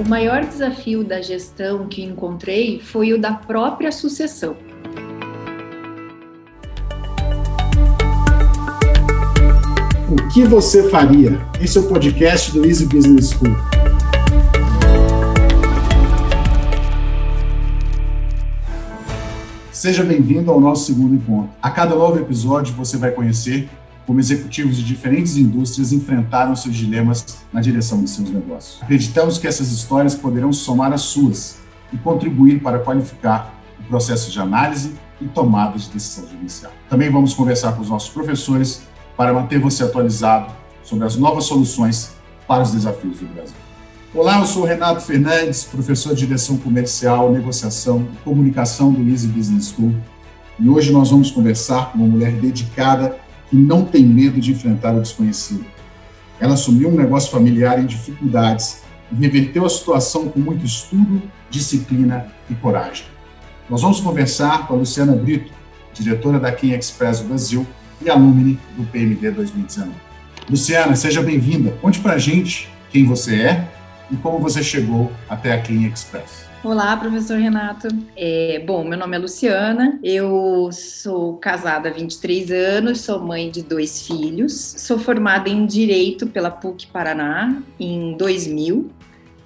O maior desafio da gestão que encontrei foi o da própria sucessão. O que você faria? Esse é o podcast do Easy Business School. Seja bem-vindo ao nosso segundo encontro. A cada novo episódio você vai conhecer como executivos de diferentes indústrias enfrentaram seus dilemas na direção de seus negócios. Acreditamos que essas histórias poderão somar as suas e contribuir para qualificar o processo de análise e tomada de decisão judicial. Também vamos conversar com os nossos professores para manter você atualizado sobre as novas soluções para os desafios do Brasil. Olá, eu sou Renato Fernandes, professor de direção comercial, negociação e comunicação do Easy Business School. E hoje nós vamos conversar com uma mulher dedicada que não tem medo de enfrentar o desconhecido. Ela assumiu um negócio familiar em dificuldades e reverteu a situação com muito estudo, disciplina e coragem. Nós vamos conversar com a Luciana Brito, diretora da King Express Brasil e alumne do PMD 2019. Luciana, seja bem-vinda. Conte para a gente quem você é e como você chegou até a King Express. Olá, professor Renato. É, bom, meu nome é Luciana, eu sou casada há 23 anos, sou mãe de dois filhos, sou formada em Direito pela PUC Paraná em 2000.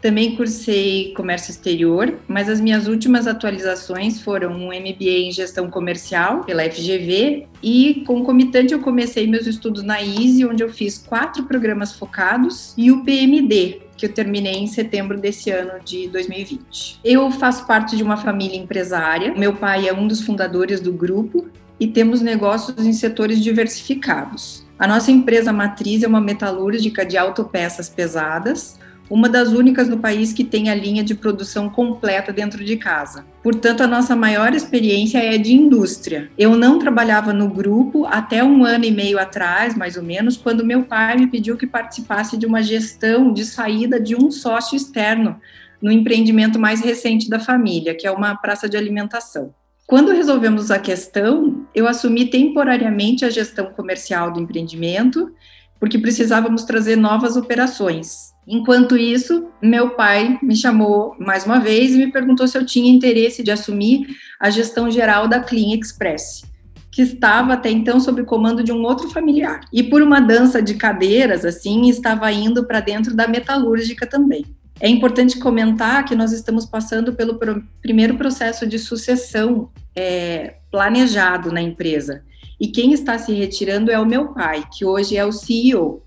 Também cursei comércio exterior, mas as minhas últimas atualizações foram um MBA em gestão comercial pela FGV e concomitante eu comecei meus estudos na ISE, onde eu fiz quatro programas focados e o PMD, que eu terminei em setembro desse ano de 2020. Eu faço parte de uma família empresária. Meu pai é um dos fundadores do grupo e temos negócios em setores diversificados. A nossa empresa matriz é uma metalúrgica de autopeças pesadas, uma das únicas no país que tem a linha de produção completa dentro de casa. Portanto, a nossa maior experiência é de indústria. Eu não trabalhava no grupo até um ano e meio atrás, mais ou menos, quando meu pai me pediu que participasse de uma gestão de saída de um sócio externo no empreendimento mais recente da família, que é uma praça de alimentação. Quando resolvemos a questão, eu assumi temporariamente a gestão comercial do empreendimento, porque precisávamos trazer novas operações. Enquanto isso, meu pai me chamou mais uma vez e me perguntou se eu tinha interesse de assumir a gestão geral da Clean Express, que estava até então sob comando de um outro familiar. E por uma dança de cadeiras, assim, estava indo para dentro da metalúrgica também. É importante comentar que nós estamos passando pelo primeiro processo de sucessão é, planejado na empresa. E quem está se retirando é o meu pai, que hoje é o CEO.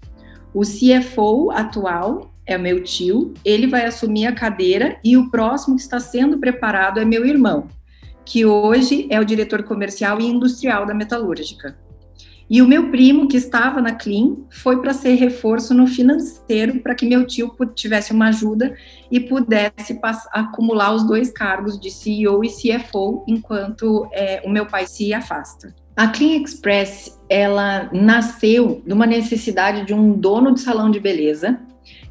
O CFO atual é meu tio, ele vai assumir a cadeira e o próximo que está sendo preparado é meu irmão, que hoje é o diretor comercial e industrial da metalúrgica. E o meu primo, que estava na Clean, foi para ser reforço no financeiro, para que meu tio tivesse uma ajuda e pudesse acumular os dois cargos de CEO e CFO, enquanto é, o meu pai se afasta. A Clean Express, ela nasceu de uma necessidade de um dono de salão de beleza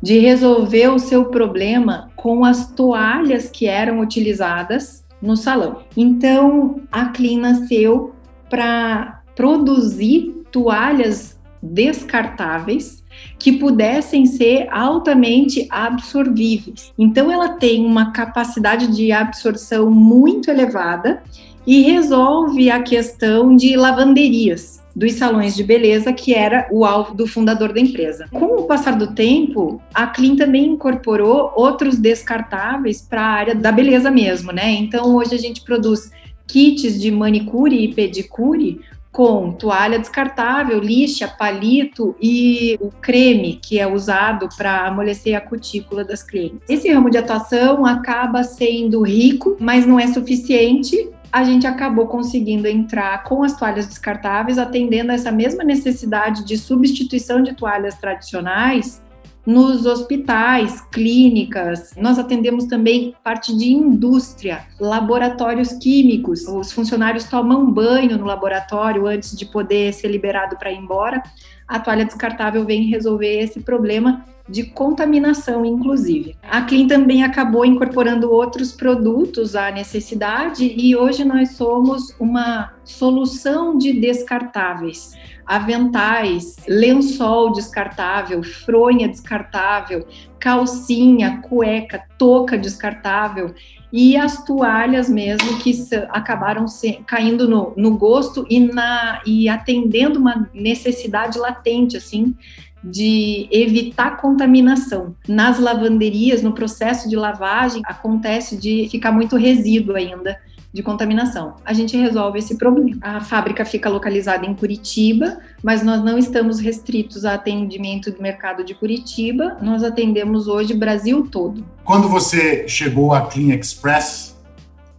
de resolver o seu problema com as toalhas que eram utilizadas no salão. Então, a Clean nasceu para produzir toalhas descartáveis que pudessem ser altamente absorvíveis. Então, ela tem uma capacidade de absorção muito elevada e resolve a questão de lavanderias dos salões de beleza, que era o alvo do fundador da empresa. Com o passar do tempo, a Clean também incorporou outros descartáveis para a área da beleza mesmo, né? Então hoje a gente produz kits de manicure e pedicure com toalha descartável, lixa, palito e o creme que é usado para amolecer a cutícula das clientes. Esse ramo de atuação acaba sendo rico, mas não é suficiente a gente acabou conseguindo entrar com as toalhas descartáveis, atendendo a essa mesma necessidade de substituição de toalhas tradicionais nos hospitais, clínicas. Nós atendemos também parte de indústria, laboratórios químicos. Os funcionários tomam banho no laboratório antes de poder ser liberado para ir embora. A toalha descartável vem resolver esse problema de contaminação, inclusive. A Clean também acabou incorporando outros produtos à necessidade e hoje nós somos uma solução de descartáveis. Aventais, lençol descartável, fronha descartável, calcinha, cueca, touca descartável e as toalhas mesmo que acabaram se, caindo no, no gosto e, na, e atendendo uma necessidade latente, assim, de evitar contaminação. Nas lavanderias, no processo de lavagem, acontece de ficar muito resíduo ainda de contaminação. A gente resolve esse problema. A fábrica fica localizada em Curitiba, mas nós não estamos restritos a atendimento do mercado de Curitiba. Nós atendemos hoje Brasil todo. Quando você chegou à Clean Express,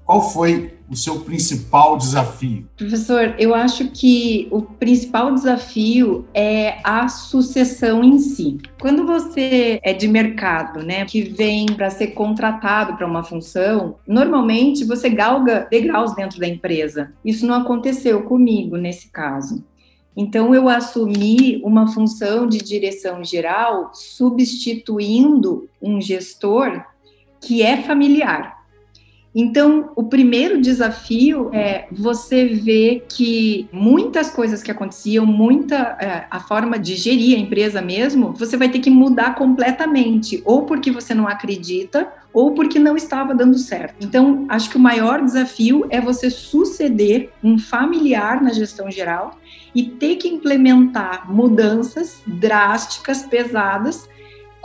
qual foi o seu principal desafio? Professor, eu acho que o principal desafio é a sucessão em si. Quando você é de mercado, né, que vem para ser contratado para uma função, normalmente você galga degraus dentro da empresa. Isso não aconteceu comigo nesse caso. Então, eu assumi uma função de direção geral, substituindo um gestor que é familiar. Então, o primeiro desafio é você ver que muitas coisas que aconteciam, muita é, a forma de gerir a empresa mesmo, você vai ter que mudar completamente, ou porque você não acredita, ou porque não estava dando certo. Então, acho que o maior desafio é você suceder um familiar na gestão geral e ter que implementar mudanças drásticas, pesadas,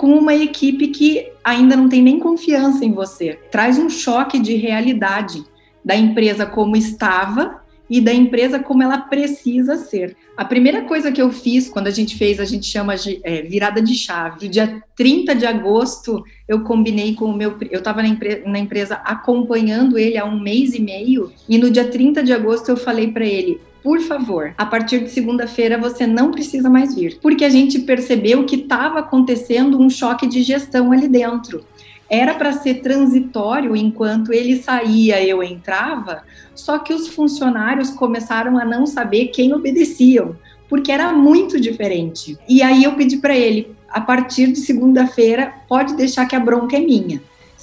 com uma equipe que ainda não tem nem confiança em você. Traz um choque de realidade da empresa como estava e da empresa como ela precisa ser. A primeira coisa que eu fiz quando a gente fez, a gente chama de é, virada de chave. No dia 30 de agosto, eu combinei com o meu. Eu estava na, na, empresa acompanhando ele há um mês e meio, e no dia 30 de agosto eu falei para ele: por favor, a partir de segunda-feira você não precisa mais vir, porque a gente percebeu que estava acontecendo um choque de gestão ali dentro. Era para ser transitório enquanto ele saía, eu entrava, só que os funcionários começaram a não saber quem obedeciam, porque era muito diferente. E aí eu pedi para ele, a partir de segunda-feira, pode deixar que a bronca é minha.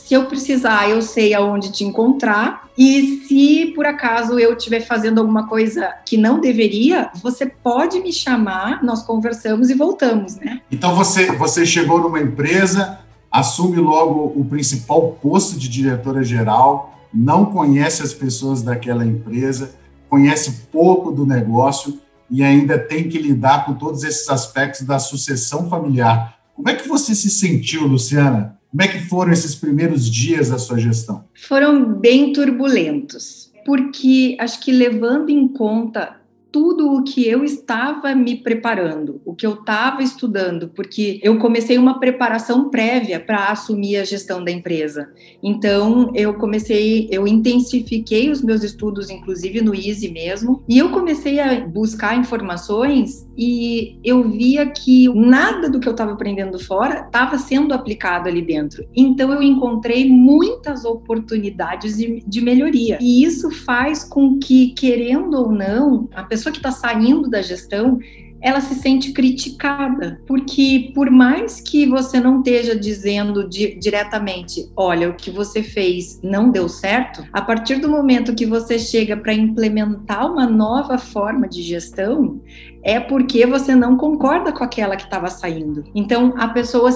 Se eu precisar, eu sei aonde te encontrar. E se por acaso eu estiver fazendo alguma coisa que não deveria, você pode me chamar, nós conversamos e voltamos, né? Então você, você chegou numa empresa, assume logo o principal posto de diretora geral, não conhece as pessoas daquela empresa, conhece pouco do negócio e ainda tem que lidar com todos esses aspectos da sucessão familiar. Como é que você se sentiu, Luciana, como é que foram esses primeiros dias da sua gestão? Foram bem turbulentos, porque acho que levando em conta tudo o que eu estava me preparando, o que eu estava estudando, porque eu comecei uma preparação prévia para assumir a gestão da empresa. Então, eu comecei, eu intensifiquei os meus estudos, inclusive no Easy mesmo, e eu comecei a buscar informações e eu via que nada do que eu estava aprendendo fora estava sendo aplicado ali dentro. Então, eu encontrei muitas oportunidades de, de melhoria. E isso faz com que, querendo ou não, a pessoa pessoa que está saindo da gestão, ela se sente criticada, porque por mais que você não esteja dizendo di diretamente, olha, o que você fez não deu certo, a partir do momento que você chega para implementar uma nova forma de gestão, é porque você não concorda com aquela que estava saindo. Então, a pessoa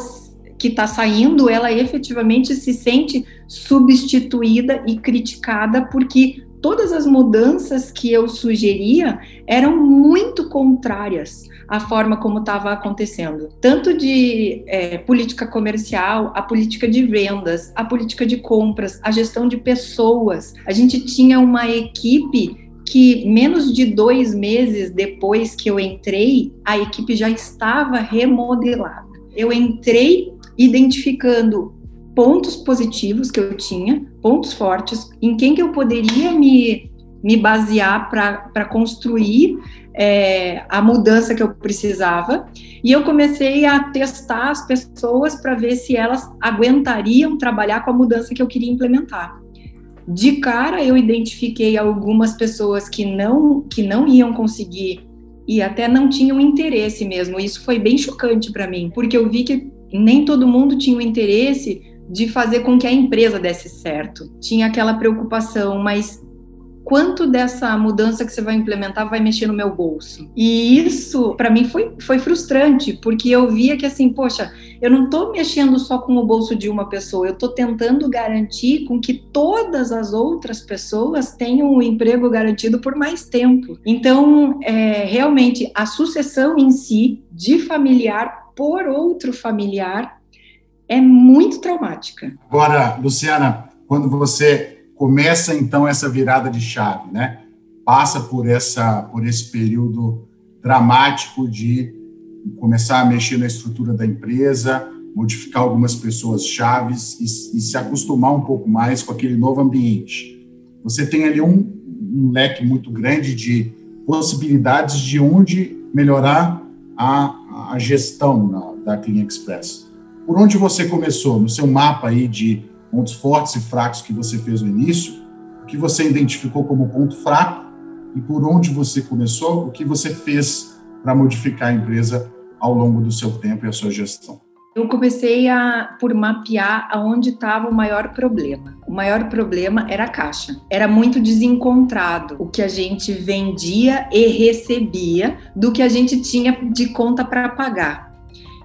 que está saindo, ela efetivamente se sente substituída e criticada porque todas as mudanças que eu sugeria eram muito contrárias à forma como estava acontecendo, tanto de é, política comercial, a política de vendas, a política de compras, a gestão de pessoas. A gente tinha uma equipe que menos de dois meses depois que eu entrei, a equipe já estava remodelada. Eu entrei identificando pontos positivos que eu tinha, pontos fortes, em quem que eu poderia me, me basear para construir é, a mudança que eu precisava. E eu comecei a testar as pessoas para ver se elas aguentariam trabalhar com a mudança que eu queria implementar. De cara, eu identifiquei algumas pessoas que não, que não iam conseguir e até não tinham interesse mesmo. Isso foi bem chocante para mim, porque eu vi que nem todo mundo tinha o interesse de fazer com que a empresa desse certo. Tinha aquela preocupação, mas quanto dessa mudança que você vai implementar vai mexer no meu bolso? E isso, para mim, foi, foi frustrante, porque eu via que, assim, poxa, eu não estou mexendo só com o bolso de uma pessoa, eu estou tentando garantir com que todas as outras pessoas tenham um emprego garantido por mais tempo. Então, é, realmente, a sucessão em si, de familiar por outro familiar, é muito traumática. Agora, Luciana, quando você começa então essa virada de chave, né? Passa por essa por esse período dramático de começar a mexer na estrutura da empresa, modificar algumas pessoas chaves e, e se acostumar um pouco mais com aquele novo ambiente. Você tem ali um, um leque muito grande de possibilidades de onde melhorar a, a gestão na, da Clean Express. Por onde você começou? No seu mapa aí de pontos fortes e fracos que você fez no início, o que você identificou como ponto fraco e por onde você começou, o que você fez para modificar a empresa ao longo do seu tempo e a sua gestão. Eu comecei a por mapear aonde estava o maior problema. O maior problema era a caixa. Era muito desencontrado o que a gente vendia e recebia do que a gente tinha de conta para pagar.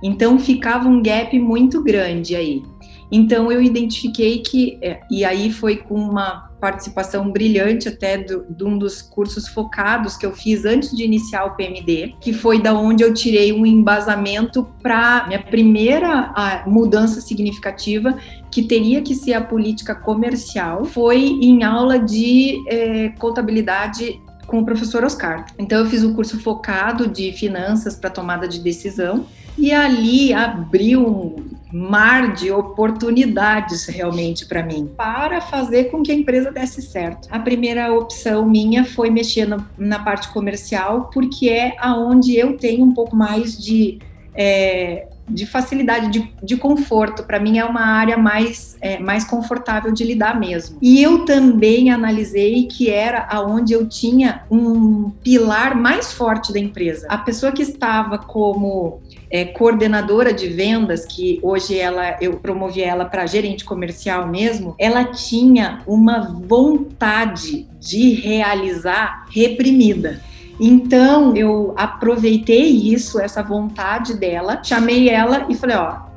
Então ficava um gap muito grande aí. Então eu identifiquei que, é, e aí foi com uma participação brilhante até do, de um dos cursos focados que eu fiz antes de iniciar o PMD, que foi da onde eu tirei um embasamento para minha primeira mudança significativa, que teria que ser a política comercial, foi em aula de é, contabilidade com o professor Oscar. Então eu fiz um curso focado de finanças para tomada de decisão e ali abriu um mar de oportunidades realmente para mim, para fazer com que a empresa desse certo. A primeira opção minha foi mexer no, na parte comercial, porque é aonde eu tenho um pouco mais de é, de facilidade, de, de conforto. Para mim é uma área mais, é, mais confortável de lidar mesmo. E eu também analisei que era aonde eu tinha um pilar mais forte da empresa. A pessoa que estava como é, coordenadora de vendas, que hoje ela eu promovi ela para gerente comercial mesmo, ela tinha uma vontade de realizar reprimida. Então, eu aproveitei isso, essa vontade dela, chamei ela e falei: ó,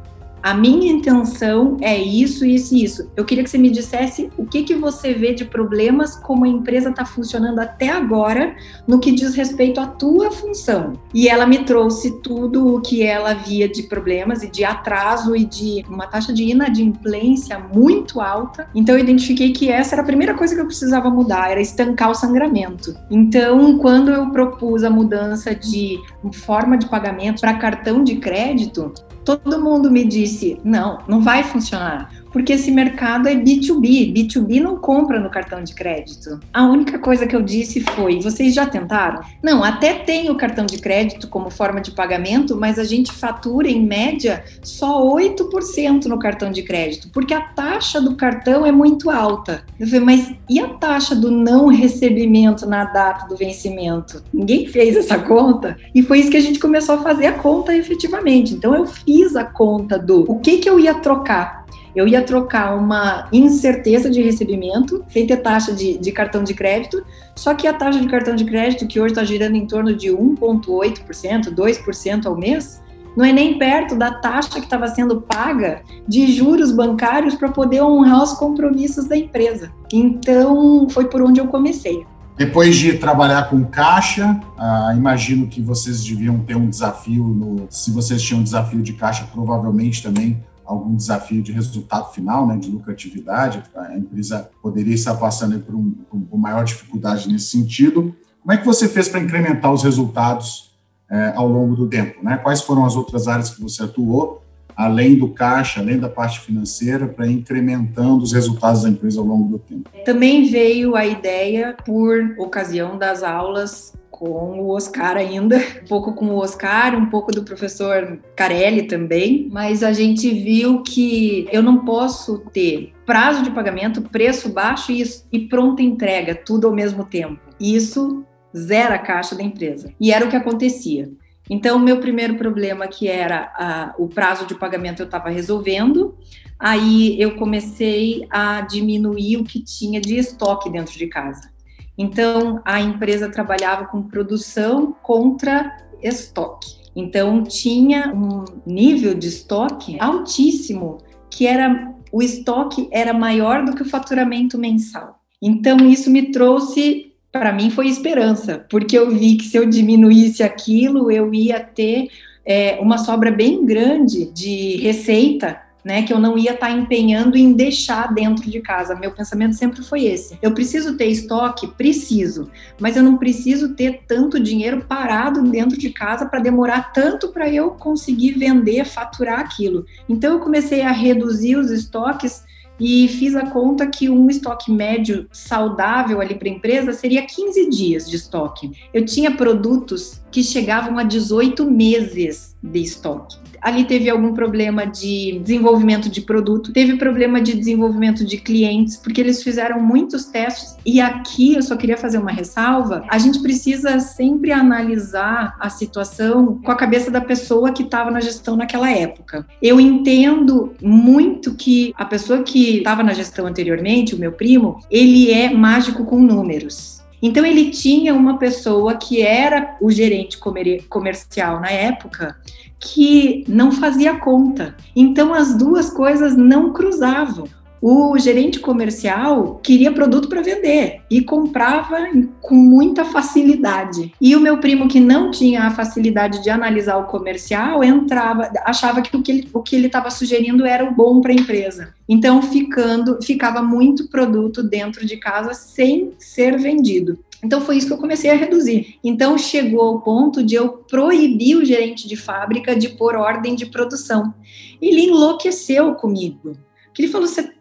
a minha intenção é isso, isso e isso. Eu queria que você me dissesse o que, que você vê de problemas, como a empresa está funcionando até agora, no que diz respeito à tua função. E ela me trouxe tudo o que ela via de problemas e de atraso e de uma taxa de inadimplência muito alta. Então eu identifiquei que essa era a primeira coisa que eu precisava mudar, era estancar o sangramento. Então, quando eu propus a mudança de forma de pagamento para cartão de crédito, todo mundo me disse: não, não vai funcionar porque esse mercado é B2B. B2B não compra no cartão de crédito. A única coisa que eu disse foi: vocês já tentaram? Não, até tem o cartão de crédito como forma de pagamento, mas a gente fatura em média só 8% no cartão de crédito, porque a taxa do cartão é muito alta. Eu falei, mas e a taxa do não recebimento na data do vencimento? Ninguém fez essa conta e foi isso que a gente começou a fazer a conta efetivamente. Então eu fiz a conta do o que que eu ia trocar eu ia trocar uma incerteza de recebimento, ter taxa de, de cartão de crédito, só que a taxa de cartão de crédito, que hoje está girando em torno de 1,8%, 2% ao mês, não é nem perto da taxa que estava sendo paga de juros bancários para poder honrar os compromissos da empresa. Então, foi por onde eu comecei. Depois de trabalhar com caixa, ah, imagino que vocês deviam ter um desafio. No, se vocês tinham um desafio de caixa, provavelmente também algum desafio de resultado final, né, de lucratividade, a empresa poderia estar passando por, um, por maior dificuldade nesse sentido. Como é que você fez para incrementar os resultados é, ao longo do tempo? Né? Quais foram as outras áreas que você atuou, além do caixa, além da parte financeira, para incrementando os resultados da empresa ao longo do tempo? Também veio a ideia, por ocasião das aulas com o Oscar ainda, um pouco com o Oscar, um pouco do professor Carelli também, mas a gente viu que eu não posso ter prazo de pagamento, preço baixo e, e pronta entrega, tudo ao mesmo tempo. Isso zera a caixa da empresa. E era o que acontecia. Então, meu primeiro problema, que era a, o prazo de pagamento, eu estava resolvendo. Aí eu comecei a diminuir o que tinha de estoque dentro de casa. Então, a empresa trabalhava com produção contra estoque. Então, tinha um nível de estoque altíssimo, que era o estoque era maior do que o faturamento mensal. Então, isso me trouxe para mim foi esperança, porque eu vi que se eu diminuísse aquilo, eu ia ter é, uma sobra bem grande de receita né, que eu não ia estar tá empenhando em deixar dentro de casa. Meu pensamento sempre foi esse. Eu preciso ter estoque, preciso, mas eu não preciso ter tanto dinheiro parado dentro de casa para demorar tanto para eu conseguir vender, faturar aquilo. Então eu comecei a reduzir os estoques e fiz a conta que um estoque médio saudável ali para a empresa seria 15 dias de estoque. Eu tinha produtos que chegavam a 18 meses de estoque ali teve algum problema de desenvolvimento de produto, teve problema de desenvolvimento de clientes, porque eles fizeram muitos testes. E aqui eu só queria fazer uma ressalva: a gente precisa sempre analisar a situação com a cabeça da pessoa que estava na gestão naquela época. Eu entendo muito que a pessoa que estava na gestão anteriormente, o meu primo, ele é mágico com números. Então ele tinha uma pessoa que era o gerente comer comercial na época que não fazia conta. Então as duas coisas não cruzavam. O gerente comercial queria produto para vender e comprava com muita facilidade. E o meu primo, que não tinha a facilidade de analisar o comercial, entrava, achava que o que ele estava sugerindo era o bom para a empresa. Então, ficando, ficava muito produto dentro de casa sem ser vendido. Então foi isso que eu comecei a reduzir. Então chegou ao ponto de eu proibir o gerente de fábrica de pôr ordem de produção. Ele enlouqueceu comigo. Que ele falou: o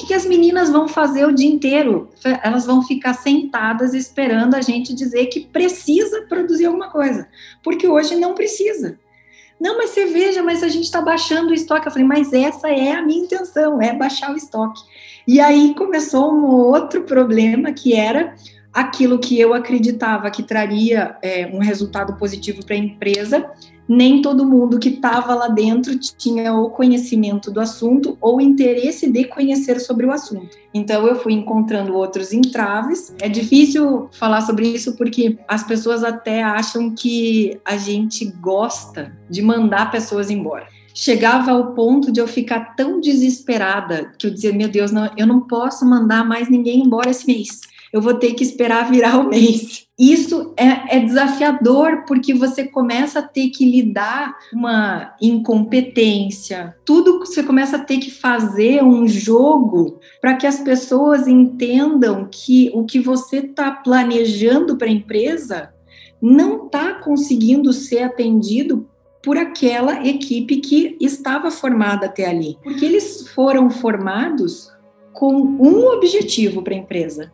que, que, as meninas vão fazer o dia inteiro? Elas vão ficar sentadas esperando a gente dizer que precisa produzir alguma coisa, porque hoje não precisa. Não, mas você veja, mas a gente está baixando o estoque. Eu falei, mas essa é a minha intenção, é baixar o estoque. E aí começou um outro problema que era aquilo que eu acreditava que traria é, um resultado positivo para a empresa, nem todo mundo que estava lá dentro tinha o conhecimento do assunto ou interesse de conhecer sobre o assunto. Então eu fui encontrando outros entraves. É difícil falar sobre isso porque as pessoas até acham que a gente gosta de mandar pessoas embora chegava ao ponto de eu ficar tão desesperada que eu dizia, meu Deus, não, eu não posso mandar mais ninguém embora esse mês eu vou ter que esperar virar o mês. Isso é, é desafiador porque você começa a ter que lidar uma incompetência, tudo você começa a ter que fazer um jogo para que as pessoas entendam que o que você está planejando para a empresa não está conseguindo ser atendido por aquela equipe que estava formada até ali. Porque eles foram formados com um objetivo para a empresa,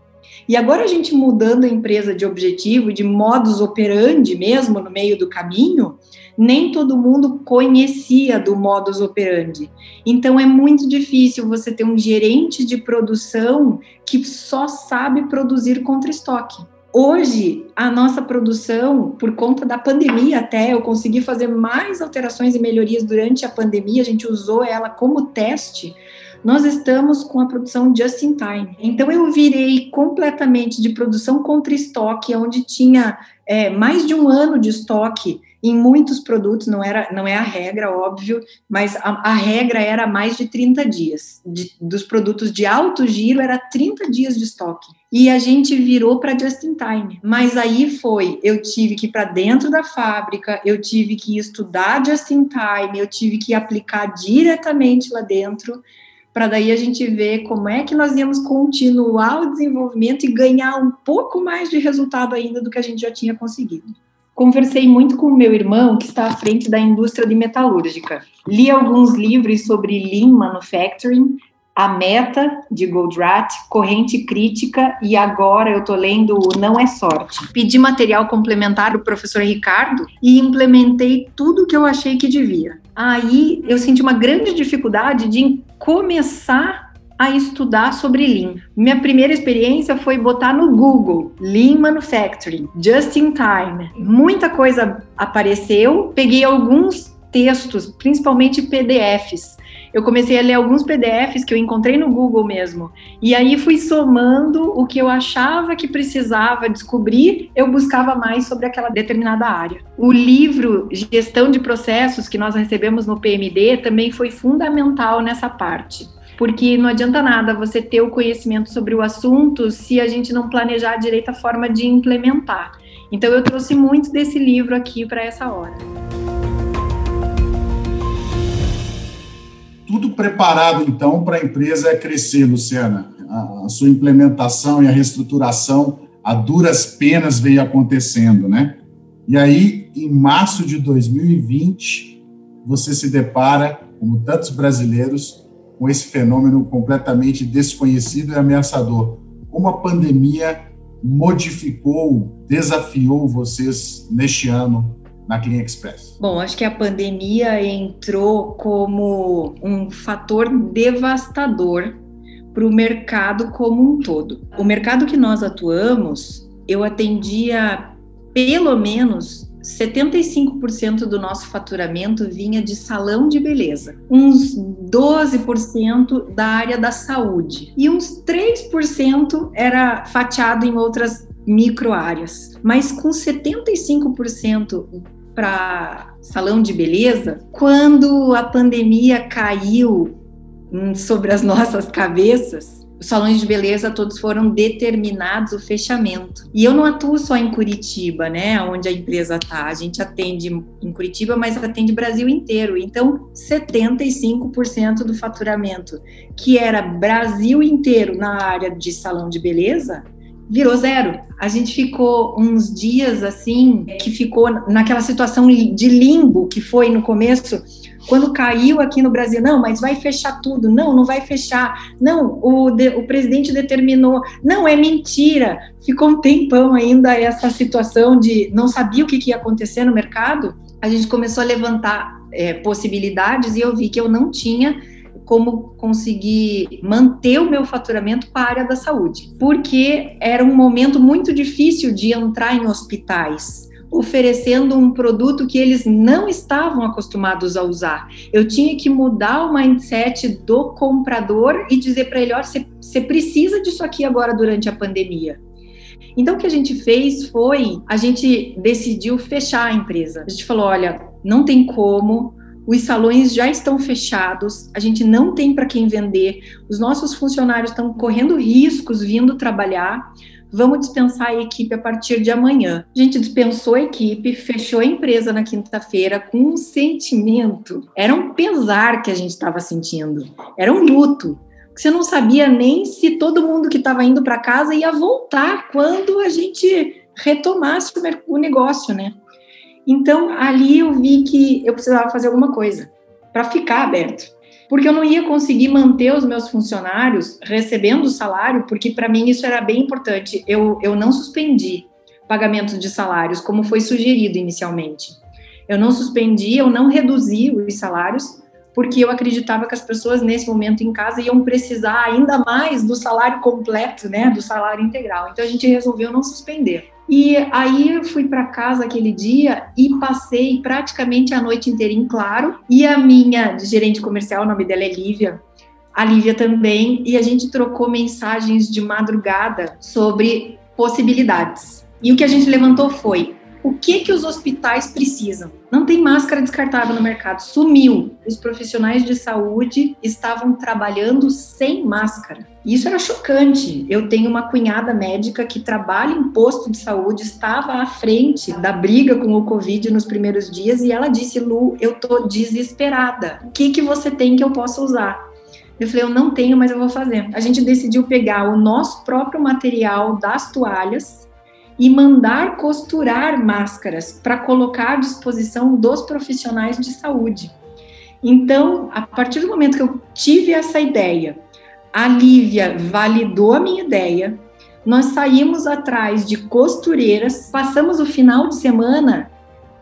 e agora a gente mudando a empresa de objetivo, de modus operandi mesmo no meio do caminho, nem todo mundo conhecia do modus operandi. Então é muito difícil você ter um gerente de produção que só sabe produzir contra estoque. Hoje, a nossa produção, por conta da pandemia até, eu consegui fazer mais alterações e melhorias durante a pandemia, a gente usou ela como teste nós estamos com a produção just in time. Então eu virei completamente de produção contra estoque, onde tinha é, mais de um ano de estoque em muitos produtos, não era não é a regra, óbvio, mas a, a regra era mais de 30 dias. De, dos produtos de alto giro era 30 dias de estoque. E a gente virou para just in time. Mas aí foi, eu tive que ir para dentro da fábrica, eu tive que estudar just in time, eu tive que aplicar diretamente lá dentro para daí a gente ver como é que nós íamos continuar o desenvolvimento e ganhar um pouco mais de resultado ainda do que a gente já tinha conseguido. Conversei muito com o meu irmão, que está à frente da indústria de metalúrgica. Li alguns livros sobre Lean Manufacturing, A Meta, de Goldratt, Corrente Crítica, e agora eu estou lendo Não é Sorte. Pedi material complementar do professor Ricardo e implementei tudo que eu achei que devia. Aí eu senti uma grande dificuldade de começar a estudar sobre Lean. Minha primeira experiência foi botar no Google Lean Manufacturing, Just in Time. Muita coisa apareceu, peguei alguns textos, principalmente PDFs. Eu comecei a ler alguns PDFs que eu encontrei no Google mesmo. E aí fui somando o que eu achava que precisava descobrir, eu buscava mais sobre aquela determinada área. O livro Gestão de Processos que nós recebemos no PMD também foi fundamental nessa parte porque não adianta nada você ter o conhecimento sobre o assunto se a gente não planejar direito a forma de implementar. Então eu trouxe muito desse livro aqui para essa hora. Tudo preparado então para a empresa crescer, Luciana. A, sua implementação e a reestruturação a duras penas veio acontecendo, né? E aí, em março de 2020, você se depara, como tantos brasileiros, com esse fenômeno completamente desconhecido e ameaçador. Como a pandemia modificou, desafiou vocês neste ano na Clean Express? Bom, acho que a pandemia entrou como um fator devastador para o mercado como um todo. O mercado que nós atuamos, eu atendia pelo menos 75% do nosso faturamento vinha de salão de beleza, uns 12% da área da saúde e uns 3% era fatiado em outras micro áreas. Mas com 75% para salão de beleza, quando a pandemia caiu hum, sobre as nossas cabeças, os salões de beleza todos foram determinados o fechamento. E eu não atuo só em Curitiba, né, onde a empresa está. A gente atende em Curitiba, mas atende Brasil inteiro. Então, 75% do faturamento, que era Brasil inteiro na área de salão de beleza, virou zero. A gente ficou uns dias assim, que ficou naquela situação de limbo que foi no começo, quando caiu aqui no Brasil, não, mas vai fechar tudo, não, não vai fechar, não, o, de, o presidente determinou, não, é mentira. Ficou um tempão ainda essa situação de não sabia o que, que ia acontecer no mercado. A gente começou a levantar é, possibilidades e eu vi que eu não tinha como conseguir manter o meu faturamento para a área da saúde, porque era um momento muito difícil de entrar em hospitais oferecendo um produto que eles não estavam acostumados a usar. Eu tinha que mudar o mindset do comprador e dizer para ele: olha, você precisa disso aqui agora durante a pandemia. Então, o que a gente fez foi: a gente decidiu fechar a empresa. A gente falou: olha, não tem como, os salões já estão fechados, a gente não tem para quem vender, os nossos funcionários estão correndo riscos vindo trabalhar vamos dispensar a equipe a partir de amanhã. A gente dispensou a equipe, fechou a empresa na quinta-feira com um sentimento, era um pesar que a gente estava sentindo, era um luto. Você não sabia nem se todo mundo que estava indo para casa ia voltar quando a gente retomasse o negócio, né? Então ali eu vi que eu precisava fazer alguma coisa para ficar aberto porque eu não ia conseguir manter os meus funcionários recebendo o salário, porque para mim isso era bem importante. Eu, eu não suspendi pagamentos de salários, como foi sugerido inicialmente. Eu não suspendi, eu não reduzi os salários, porque eu acreditava que as pessoas nesse momento em casa iam precisar ainda mais do salário completo, né, do salário integral. Então a gente resolveu não suspender. E aí eu fui para casa aquele dia e passei praticamente a noite inteira em claro. E a minha gerente comercial, o nome dela é Lívia, a Lívia também, e a gente trocou mensagens de madrugada sobre possibilidades. E o que a gente levantou foi: o que que os hospitais precisam? Não tem máscara descartável no mercado, sumiu. Os profissionais de saúde estavam trabalhando sem máscara. Isso era chocante. Eu tenho uma cunhada médica que trabalha em posto de saúde, estava à frente da briga com o Covid nos primeiros dias e ela disse: "Lu, eu tô desesperada. O que que você tem que eu possa usar?" Eu falei, eu não tenho, mas eu vou fazer. A gente decidiu pegar o nosso próprio material das toalhas e mandar costurar máscaras para colocar à disposição dos profissionais de saúde. Então, a partir do momento que eu tive essa ideia, a Lívia validou a minha ideia, nós saímos atrás de costureiras, passamos o final de semana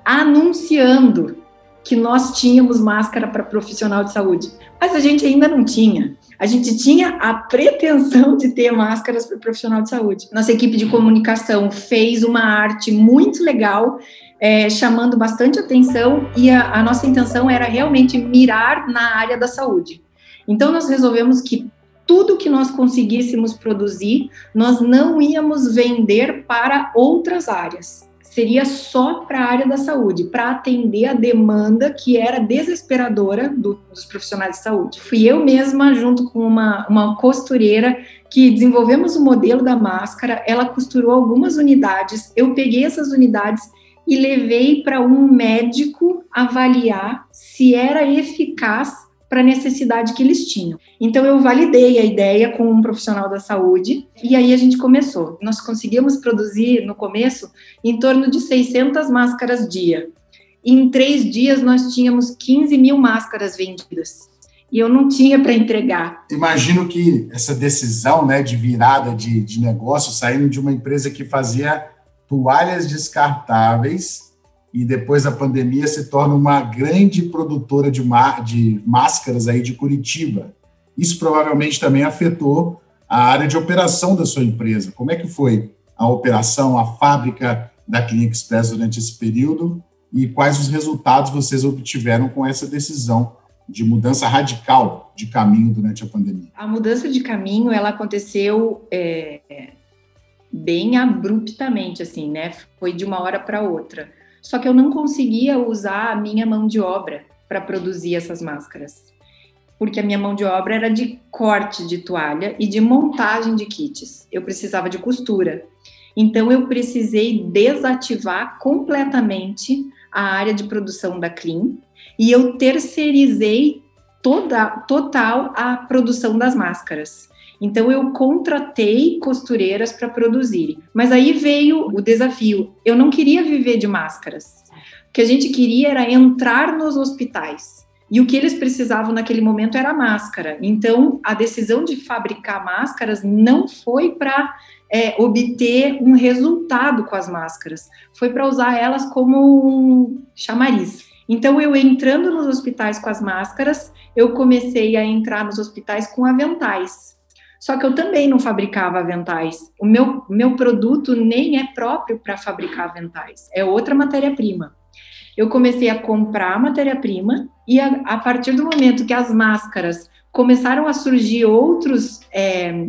anunciando que nós tínhamos máscara para profissional de saúde, mas a gente ainda não tinha. A gente tinha a pretensão de ter máscaras para profissional de saúde. Nossa equipe de comunicação fez uma arte muito legal, é, chamando bastante atenção, e a, a nossa intenção era realmente mirar na área da saúde. Então, nós resolvemos que tudo que nós conseguíssemos produzir, nós não íamos vender para outras áreas. Seria só para a área da saúde, para atender a demanda que era desesperadora do, dos profissionais de saúde. Fui eu mesma, junto com uma, uma costureira, que desenvolvemos o modelo da máscara. Ela costurou algumas unidades, eu peguei essas unidades e levei para um médico avaliar se era eficaz para a necessidade que eles tinham. Então eu validei a ideia com um profissional da saúde e aí a gente começou. Nós conseguimos produzir no começo em torno de 600 máscaras dia. Em três dias nós tínhamos 15 mil máscaras vendidas e eu não tinha para entregar. Imagino que essa decisão né, de virada de, de negócio, saindo de uma empresa que fazia toalhas descartáveis e depois da pandemia se torna uma grande produtora de, de máscaras aí de Curitiba. Isso provavelmente também afetou a área de operação da sua empresa. Como é que foi a operação, a fábrica da Clean Express durante esse período e quais os resultados vocês obtiveram com essa decisão de mudança radical de caminho durante a pandemia? A mudança de caminho ela aconteceu é, bem abruptamente, assim, né? Foi de uma hora para outra só que eu não conseguia usar a minha mão de obra para produzir essas máscaras, porque a minha mão de obra era de corte de toalha e de montagem de kits. Eu precisava de costura. Então eu precisei desativar completamente a área de produção da Clean e eu terceirizei toda total a produção das máscaras. Então eu contratei costureiras para produzir. Mas aí veio o desafio. Eu não queria viver de máscaras. O que a gente queria era entrar nos hospitais. E o que eles precisavam naquele momento era máscara. Então, a decisão de fabricar máscaras não foi para é, obter um resultado com as máscaras, foi para usar elas como um chamariz. Então, eu entrando nos hospitais com as máscaras, eu comecei a entrar nos hospitais com aventais. Só que eu também não fabricava aventais. O meu, meu produto nem é próprio para fabricar aventais, é outra matéria-prima. Eu comecei a comprar matéria-prima e a, a, partir do momento que as máscaras começaram a surgir outros, é,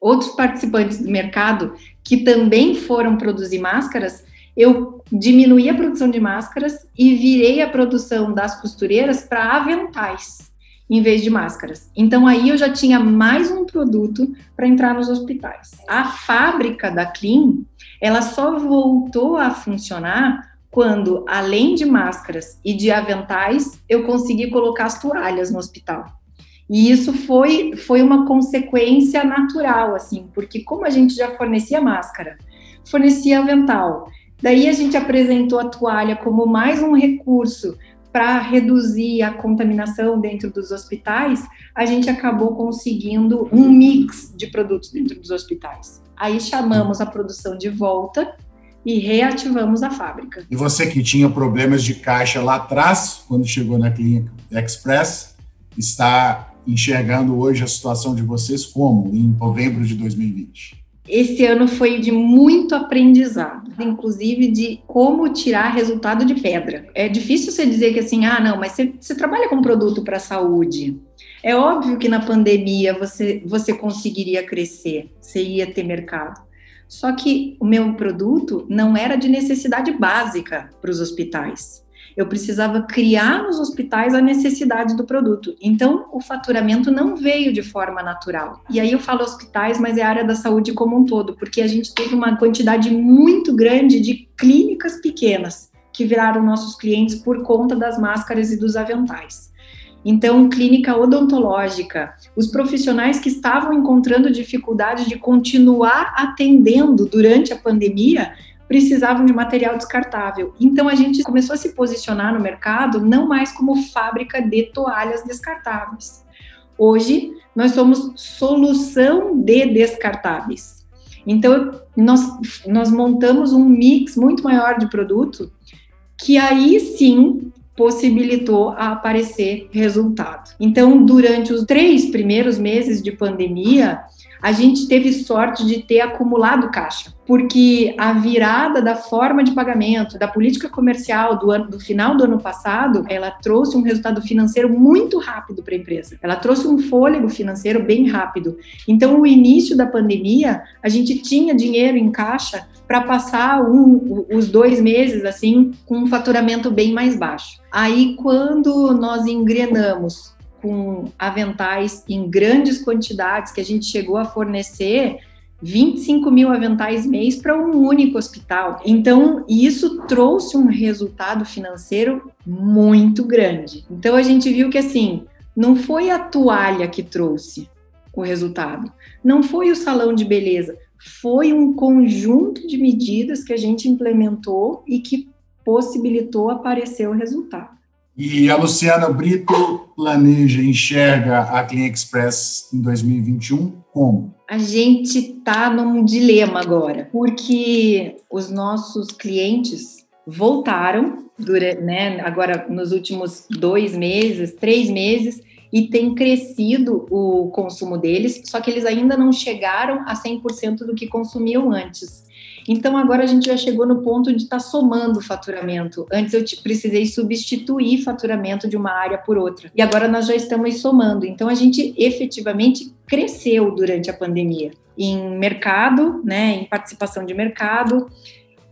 outros participantes do mercado que também foram produzir máscaras, eu diminuí a produção de máscaras e virei a produção das costureiras para aventais em vez de máscaras. Então aí eu já tinha mais um produto para entrar nos hospitais. A fábrica da Clean, ela só voltou a funcionar quando, além de máscaras e de aventais, eu consegui colocar as toalhas no hospital. E isso foi, foi uma consequência natural, assim, porque como a gente já fornecia máscara, fornecia avental, daí a gente apresentou a toalha como mais um recurso para reduzir a contaminação dentro dos hospitais, a gente acabou conseguindo um mix de produtos dentro dos hospitais. Aí chamamos a produção de volta e reativamos a fábrica. E você que tinha problemas de caixa lá atrás, quando chegou na Clínica Express, está enxergando hoje a situação de vocês como em novembro de 2020? Esse ano foi de muito aprendizado, inclusive de como tirar resultado de pedra. É difícil você dizer que assim, ah, não, mas você, você trabalha com produto para a saúde. É óbvio que na pandemia você, você conseguiria crescer, você ia ter mercado. Só que o meu produto não era de necessidade básica para os hospitais eu precisava criar nos hospitais a necessidade do produto. Então, o faturamento não veio de forma natural. E aí eu falo hospitais, mas é a área da saúde como um todo, porque a gente teve uma quantidade muito grande de clínicas pequenas que viraram nossos clientes por conta das máscaras e dos aventais. Então, clínica odontológica, os profissionais que estavam encontrando dificuldade de continuar atendendo durante a pandemia precisavam de material descartável. Então a gente começou a se posicionar no mercado não mais como fábrica de toalhas descartáveis. Hoje nós somos solução de descartáveis. Então nós, nós montamos um mix muito maior de produto que aí sim possibilitou a aparecer resultado. Então, durante os três primeiros meses de pandemia, a gente teve sorte de ter acumulado caixa, porque a virada da forma de pagamento, da política comercial do, ano, do final do ano passado, ela trouxe um resultado financeiro muito rápido para a empresa. Ela trouxe um fôlego financeiro bem rápido. Então, o início da pandemia, a gente tinha dinheiro em caixa para passar um, os dois meses assim com um faturamento bem mais baixo. Aí, quando nós engrenamos com aventais em grandes quantidades que a gente chegou a fornecer 25 mil aventais mês para um único hospital. Então, isso trouxe um resultado financeiro muito grande. Então, a gente viu que assim, não foi a toalha que trouxe o resultado, não foi o salão de beleza, foi um conjunto de medidas que a gente implementou e que possibilitou aparecer o resultado. E a Luciana Brito planeja, enxerga a Clean Express em 2021 como? A gente está num dilema agora, porque os nossos clientes voltaram durante, né, agora nos últimos dois meses, três meses, e tem crescido o consumo deles, só que eles ainda não chegaram a 100% do que consumiam antes. Então agora a gente já chegou no ponto de estar tá somando faturamento. Antes eu precisei substituir faturamento de uma área por outra. E agora nós já estamos somando. Então a gente efetivamente cresceu durante a pandemia em mercado, né, em participação de mercado.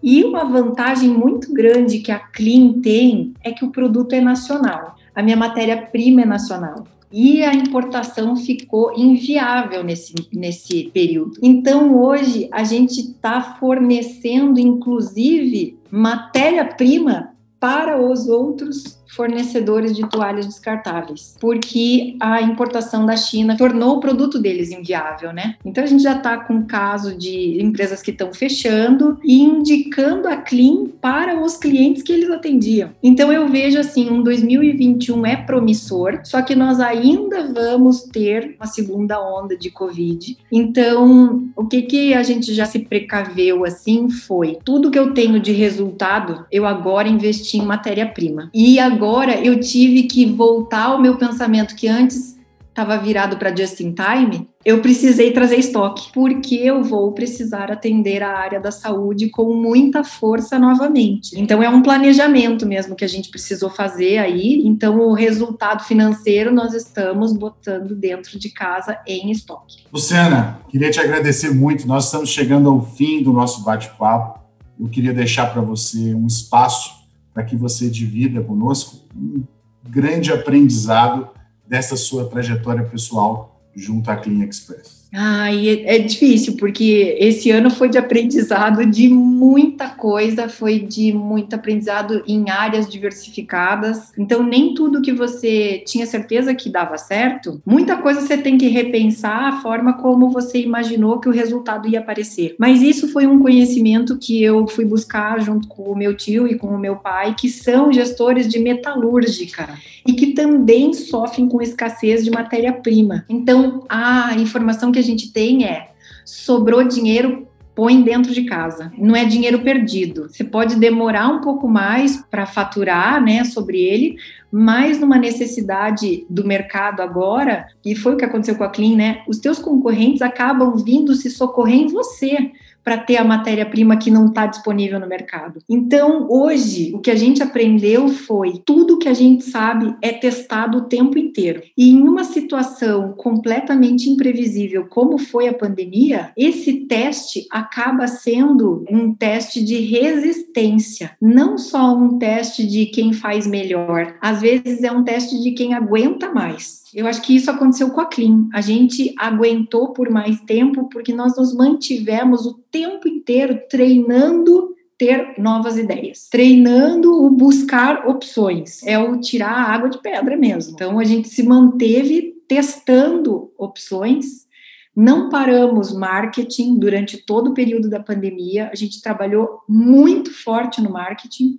E uma vantagem muito grande que a Clean tem é que o produto é nacional. A minha matéria-prima é nacional e a importação ficou inviável nesse, nesse período. Então, hoje, a gente está fornecendo, inclusive, matéria-prima para os outros fornecedores de toalhas descartáveis, porque a importação da China tornou o produto deles inviável, né? Então a gente já está com caso de empresas que estão fechando e indicando a Clean para os clientes que eles atendiam. Então eu vejo assim, um 2021 é promissor, só que nós ainda vamos ter uma segunda onda de Covid. Então, o que que a gente já se precaveu assim foi tudo que eu tenho de resultado, eu agora investi em matéria-prima. E agora agora eu tive que voltar ao meu pensamento que antes estava virado para just in time, eu precisei trazer estoque, porque eu vou precisar atender a área da saúde com muita força novamente. Então é um planejamento mesmo que a gente precisou fazer aí. Então o resultado financeiro nós estamos botando dentro de casa em estoque. Luciana, queria te agradecer muito. Nós estamos chegando ao fim do nosso bate-papo. Eu queria deixar para você um espaço para que você divida conosco um grande aprendizado dessa sua trajetória pessoal junto à Clean Express. Ah, é, é difícil, porque esse ano foi de aprendizado de muita coisa, foi de muito aprendizado em áreas diversificadas. Então, nem tudo que você tinha certeza que dava certo, muita coisa você tem que repensar a forma como você imaginou que o resultado ia aparecer. Mas isso foi um conhecimento que eu fui buscar junto com o meu tio e com o meu pai, que são gestores de metalúrgica e que também sofrem com escassez de matéria-prima. Então, a informação que a gente tem é: sobrou dinheiro, põe dentro de casa. Não é dinheiro perdido. Você pode demorar um pouco mais para faturar, né, sobre ele, mas numa necessidade do mercado agora, e foi o que aconteceu com a Clean, né? Os teus concorrentes acabam vindo se socorrer em você para ter a matéria-prima que não está disponível no mercado. Então, hoje, o que a gente aprendeu foi tudo que a gente sabe é testado o tempo inteiro. E em uma situação completamente imprevisível, como foi a pandemia, esse teste acaba sendo um teste de resistência, não só um teste de quem faz melhor. Às vezes é um teste de quem aguenta mais. Eu acho que isso aconteceu com a Clean. A gente aguentou por mais tempo porque nós nos mantivemos o tempo inteiro treinando ter novas ideias, treinando o buscar opções, é o tirar a água de pedra mesmo. Então a gente se manteve testando opções, não paramos marketing durante todo o período da pandemia, a gente trabalhou muito forte no marketing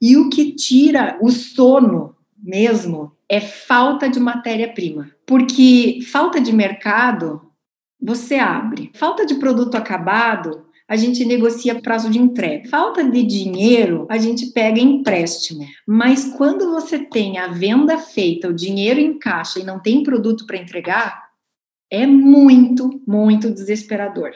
e o que tira o sono mesmo é falta de matéria-prima. Porque falta de mercado, você abre. Falta de produto acabado, a gente negocia prazo de entrega. Falta de dinheiro, a gente pega empréstimo. Mas quando você tem a venda feita, o dinheiro em caixa e não tem produto para entregar, é muito, muito desesperador.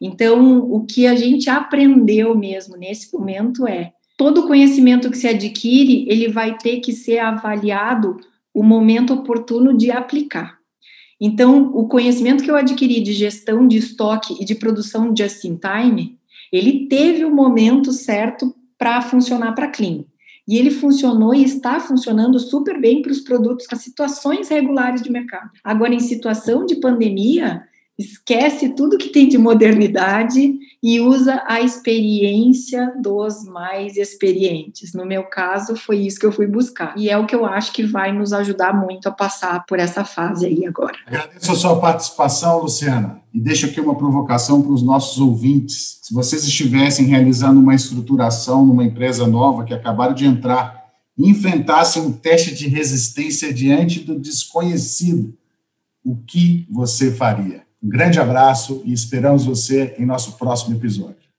Então, o que a gente aprendeu mesmo nesse momento é todo conhecimento que se adquire, ele vai ter que ser avaliado o momento oportuno de aplicar. Então, o conhecimento que eu adquiri de gestão de estoque e de produção just in time, ele teve o momento certo para funcionar para a Clean. E ele funcionou e está funcionando super bem para os produtos com situações regulares de mercado. Agora, em situação de pandemia, esquece tudo que tem de modernidade e usa a experiência dos mais experientes. No meu caso, foi isso que eu fui buscar. E é o que eu acho que vai nos ajudar muito a passar por essa fase aí agora. Agradeço a sua participação, Luciana. E deixo aqui uma provocação para os nossos ouvintes. Se vocês estivessem realizando uma estruturação numa empresa nova que acabaram de entrar enfrentassem um teste de resistência diante do desconhecido, o que você faria? Um grande abraço e esperamos você em nosso próximo episódio.